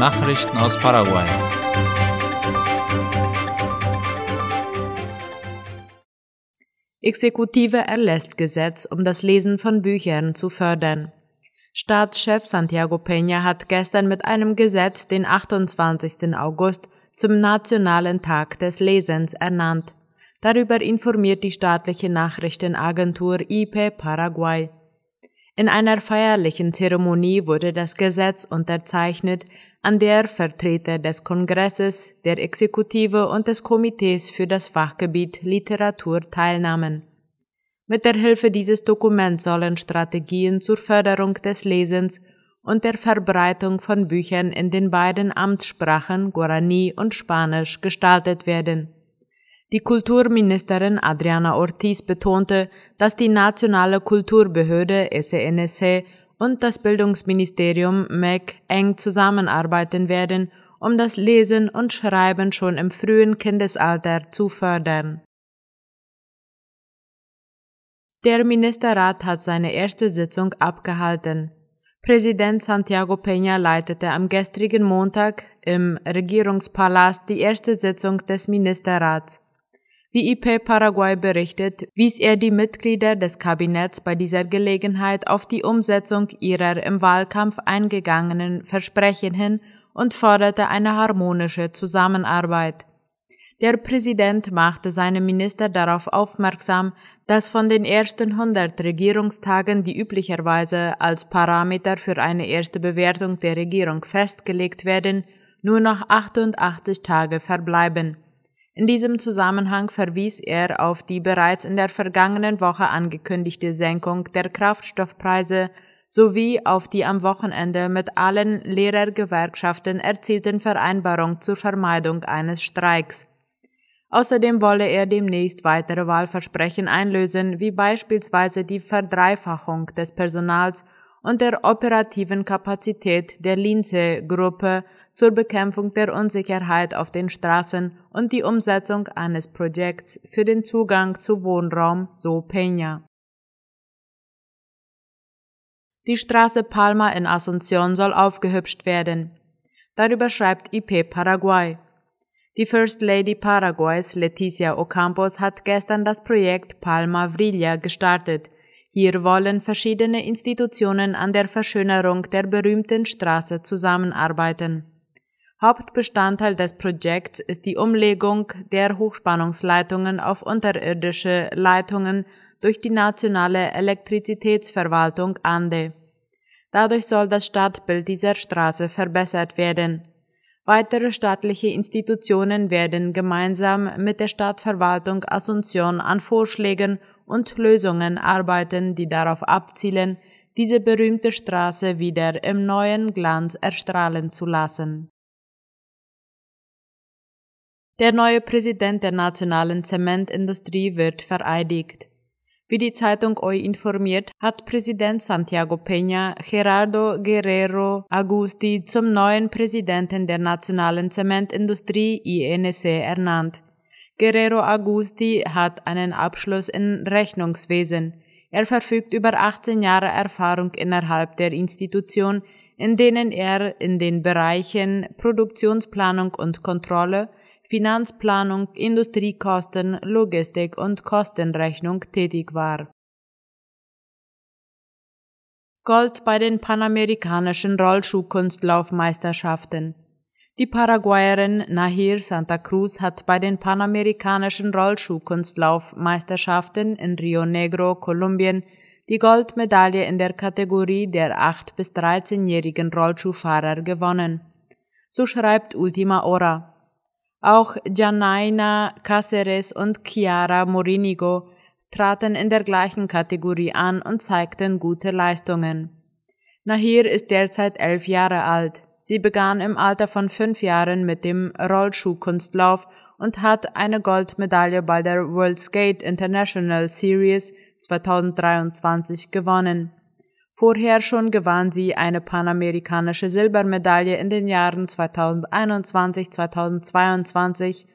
Nachrichten aus Paraguay. Exekutive erlässt Gesetz, um das Lesen von Büchern zu fördern. Staatschef Santiago Peña hat gestern mit einem Gesetz den 28. August zum Nationalen Tag des Lesens ernannt. Darüber informiert die staatliche Nachrichtenagentur IP Paraguay. In einer feierlichen Zeremonie wurde das Gesetz unterzeichnet, an der Vertreter des Kongresses, der Exekutive und des Komitees für das Fachgebiet Literatur teilnahmen. Mit der Hilfe dieses Dokuments sollen Strategien zur Förderung des Lesens und der Verbreitung von Büchern in den beiden Amtssprachen Guarani und Spanisch gestaltet werden. Die Kulturministerin Adriana Ortiz betonte, dass die nationale Kulturbehörde SNSC und das Bildungsministerium MEC eng zusammenarbeiten werden, um das Lesen und Schreiben schon im frühen Kindesalter zu fördern. Der Ministerrat hat seine erste Sitzung abgehalten. Präsident Santiago Peña leitete am gestrigen Montag im Regierungspalast die erste Sitzung des Ministerrats. Wie IP Paraguay berichtet, wies er die Mitglieder des Kabinetts bei dieser Gelegenheit auf die Umsetzung ihrer im Wahlkampf eingegangenen Versprechen hin und forderte eine harmonische Zusammenarbeit. Der Präsident machte seine Minister darauf aufmerksam, dass von den ersten 100 Regierungstagen, die üblicherweise als Parameter für eine erste Bewertung der Regierung festgelegt werden, nur noch 88 Tage verbleiben. In diesem Zusammenhang verwies er auf die bereits in der vergangenen Woche angekündigte Senkung der Kraftstoffpreise sowie auf die am Wochenende mit allen Lehrergewerkschaften erzielten Vereinbarung zur Vermeidung eines Streiks. Außerdem wolle er demnächst weitere Wahlversprechen einlösen, wie beispielsweise die Verdreifachung des Personals und der operativen Kapazität der Linze-Gruppe zur Bekämpfung der Unsicherheit auf den Straßen und die Umsetzung eines Projekts für den Zugang zu Wohnraum, so Peña. Die Straße Palma in Asunción soll aufgehübscht werden. Darüber schreibt IP Paraguay. Die First Lady Paraguays, Leticia Ocampos, hat gestern das Projekt Palma Vrilla gestartet – hier wollen verschiedene Institutionen an der Verschönerung der berühmten Straße zusammenarbeiten. Hauptbestandteil des Projekts ist die Umlegung der Hochspannungsleitungen auf unterirdische Leitungen durch die nationale Elektrizitätsverwaltung ANDE. Dadurch soll das Stadtbild dieser Straße verbessert werden. Weitere staatliche Institutionen werden gemeinsam mit der Stadtverwaltung Asunción an Vorschlägen und Lösungen arbeiten, die darauf abzielen, diese berühmte Straße wieder im neuen Glanz erstrahlen zu lassen. Der neue Präsident der nationalen Zementindustrie wird vereidigt. Wie die Zeitung OI informiert, hat Präsident Santiago Peña Gerardo Guerrero Agusti zum neuen Präsidenten der nationalen Zementindustrie INC ernannt. Guerrero Agusti hat einen Abschluss in Rechnungswesen. Er verfügt über 18 Jahre Erfahrung innerhalb der Institution, in denen er in den Bereichen Produktionsplanung und Kontrolle, Finanzplanung, Industriekosten, Logistik und Kostenrechnung tätig war. Gold bei den panamerikanischen Rollschuhkunstlaufmeisterschaften. Die Paraguayerin Nahir Santa Cruz hat bei den panamerikanischen Rollschuhkunstlaufmeisterschaften in Rio Negro, Kolumbien, die Goldmedaille in der Kategorie der 8- bis 13-jährigen Rollschuhfahrer gewonnen. So schreibt Ultima Hora. Auch Janaina Caceres und Chiara Morinigo traten in der gleichen Kategorie an und zeigten gute Leistungen. Nahir ist derzeit elf Jahre alt. Sie begann im Alter von fünf Jahren mit dem Rollschuhkunstlauf und hat eine Goldmedaille bei der World Skate International Series 2023 gewonnen. Vorher schon gewann sie eine panamerikanische Silbermedaille in den Jahren 2021, 2022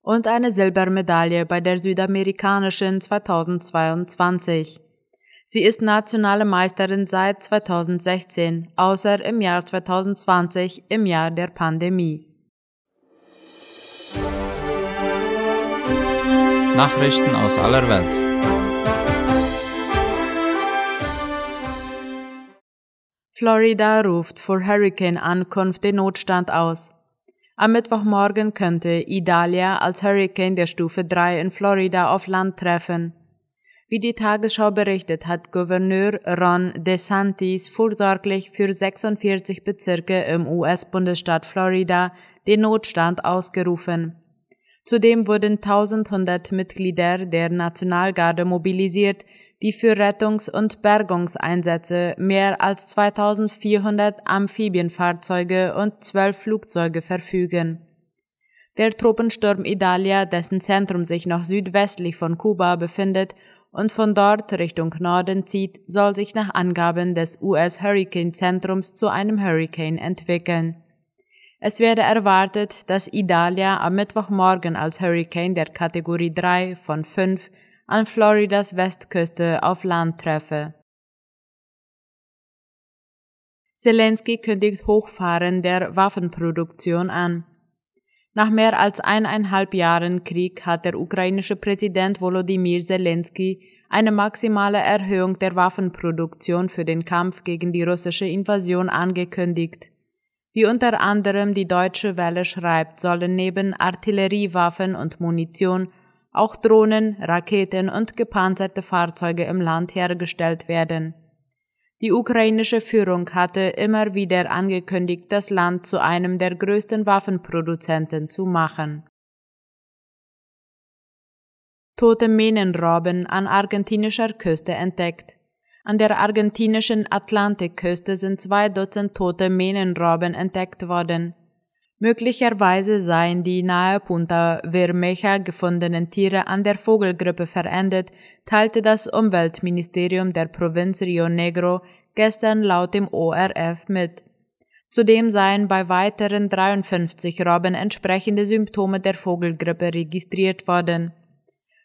und eine Silbermedaille bei der südamerikanischen 2022. Sie ist nationale Meisterin seit 2016, außer im Jahr 2020, im Jahr der Pandemie. Nachrichten aus aller Welt. Florida ruft vor Hurricane-Ankunft den Notstand aus. Am Mittwochmorgen könnte Idalia als Hurricane der Stufe 3 in Florida auf Land treffen. Wie die Tagesschau berichtet, hat Gouverneur Ron DeSantis vorsorglich für 46 Bezirke im US-Bundesstaat Florida den Notstand ausgerufen. Zudem wurden 1100 Mitglieder der Nationalgarde mobilisiert, die für Rettungs- und Bergungseinsätze mehr als 2400 Amphibienfahrzeuge und 12 Flugzeuge verfügen. Der Tropensturm Idalia, dessen Zentrum sich noch südwestlich von Kuba befindet und von dort Richtung Norden zieht, soll sich nach Angaben des US-Hurricane-Zentrums zu einem Hurricane entwickeln. Es werde erwartet, dass Idalia am Mittwochmorgen als Hurricane der Kategorie 3 von 5 an Floridas Westküste auf Land treffe. Zelensky kündigt Hochfahren der Waffenproduktion an. Nach mehr als eineinhalb Jahren Krieg hat der ukrainische Präsident Volodymyr Zelensky eine maximale Erhöhung der Waffenproduktion für den Kampf gegen die russische Invasion angekündigt. Wie unter anderem die Deutsche Welle schreibt, sollen neben Artilleriewaffen und Munition auch Drohnen, Raketen und gepanzerte Fahrzeuge im Land hergestellt werden. Die ukrainische Führung hatte immer wieder angekündigt, das Land zu einem der größten Waffenproduzenten zu machen. Tote Mähnenrobben an argentinischer Küste entdeckt. An der argentinischen Atlantikküste sind zwei Dutzend tote Mähnenrobben entdeckt worden. Möglicherweise seien die nahe Punta Vermeja gefundenen Tiere an der Vogelgrippe verendet, teilte das Umweltministerium der Provinz Rio Negro gestern laut dem ORF mit. Zudem seien bei weiteren 53 Robben entsprechende Symptome der Vogelgrippe registriert worden.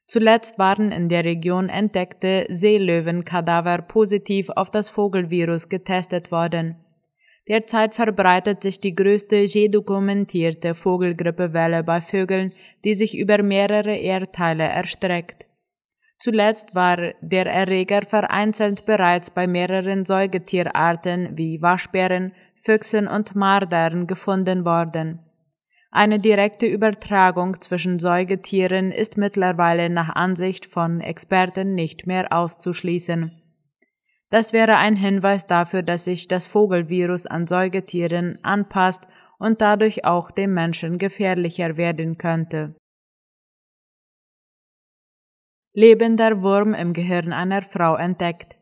Zuletzt waren in der Region entdeckte Seelöwenkadaver positiv auf das Vogelvirus getestet worden. Derzeit verbreitet sich die größte je dokumentierte Vogelgrippewelle bei Vögeln, die sich über mehrere Erdteile erstreckt. Zuletzt war der Erreger vereinzelt bereits bei mehreren Säugetierarten wie Waschbären, Füchsen und Mardern gefunden worden. Eine direkte Übertragung zwischen Säugetieren ist mittlerweile nach Ansicht von Experten nicht mehr auszuschließen. Das wäre ein Hinweis dafür, dass sich das Vogelvirus an Säugetieren anpasst und dadurch auch dem Menschen gefährlicher werden könnte. Lebender Wurm im Gehirn einer Frau entdeckt.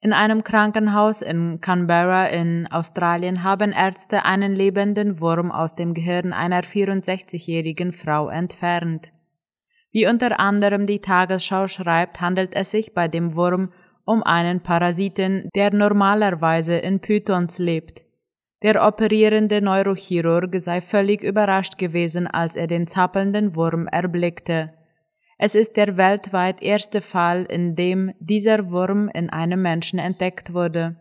In einem Krankenhaus in Canberra in Australien haben Ärzte einen lebenden Wurm aus dem Gehirn einer 64-jährigen Frau entfernt. Wie unter anderem die Tagesschau schreibt, handelt es sich bei dem Wurm um einen Parasiten, der normalerweise in Pythons lebt. Der operierende Neurochirurg sei völlig überrascht gewesen, als er den zappelnden Wurm erblickte. Es ist der weltweit erste Fall, in dem dieser Wurm in einem Menschen entdeckt wurde.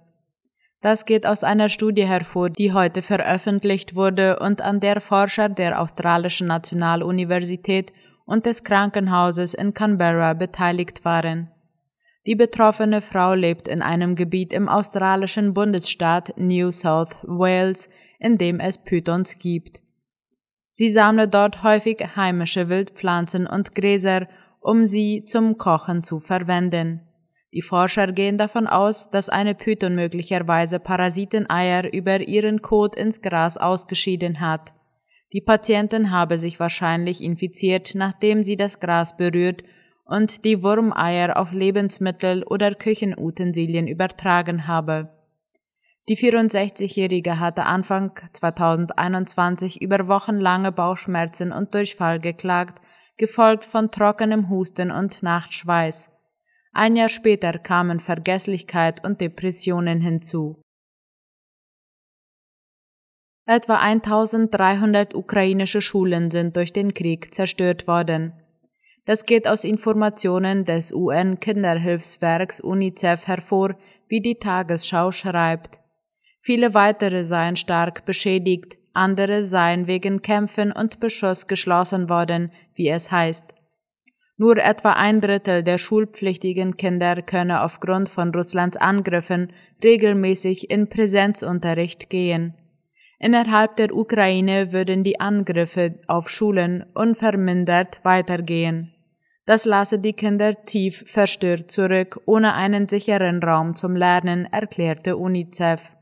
Das geht aus einer Studie hervor, die heute veröffentlicht wurde und an der Forscher der Australischen Nationaluniversität und des Krankenhauses in Canberra beteiligt waren. Die betroffene Frau lebt in einem Gebiet im australischen Bundesstaat New South Wales, in dem es Pythons gibt. Sie sammle dort häufig heimische Wildpflanzen und Gräser, um sie zum Kochen zu verwenden. Die Forscher gehen davon aus, dass eine Python möglicherweise Parasiteneier über ihren Kot ins Gras ausgeschieden hat. Die Patientin habe sich wahrscheinlich infiziert, nachdem sie das Gras berührt und die Wurmeier auf Lebensmittel oder Küchenutensilien übertragen habe. Die 64-Jährige hatte Anfang 2021 über wochenlange Bauchschmerzen und Durchfall geklagt, gefolgt von trockenem Husten und Nachtschweiß. Ein Jahr später kamen Vergesslichkeit und Depressionen hinzu. Etwa 1300 ukrainische Schulen sind durch den Krieg zerstört worden. Das geht aus Informationen des UN-Kinderhilfswerks UNICEF hervor, wie die Tagesschau schreibt. Viele weitere seien stark beschädigt, andere seien wegen Kämpfen und Beschuss geschlossen worden, wie es heißt. Nur etwa ein Drittel der schulpflichtigen Kinder könne aufgrund von Russlands Angriffen regelmäßig in Präsenzunterricht gehen. Innerhalb der Ukraine würden die Angriffe auf Schulen unvermindert weitergehen. Das lasse die Kinder tief verstört zurück, ohne einen sicheren Raum zum Lernen, erklärte UNICEF.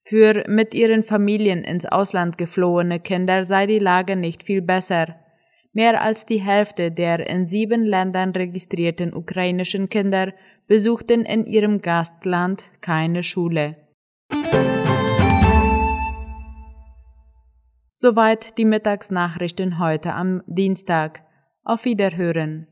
Für mit ihren Familien ins Ausland geflohene Kinder sei die Lage nicht viel besser. Mehr als die Hälfte der in sieben Ländern registrierten ukrainischen Kinder besuchten in ihrem Gastland keine Schule. Soweit die Mittagsnachrichten heute am Dienstag. Auf Wiederhören.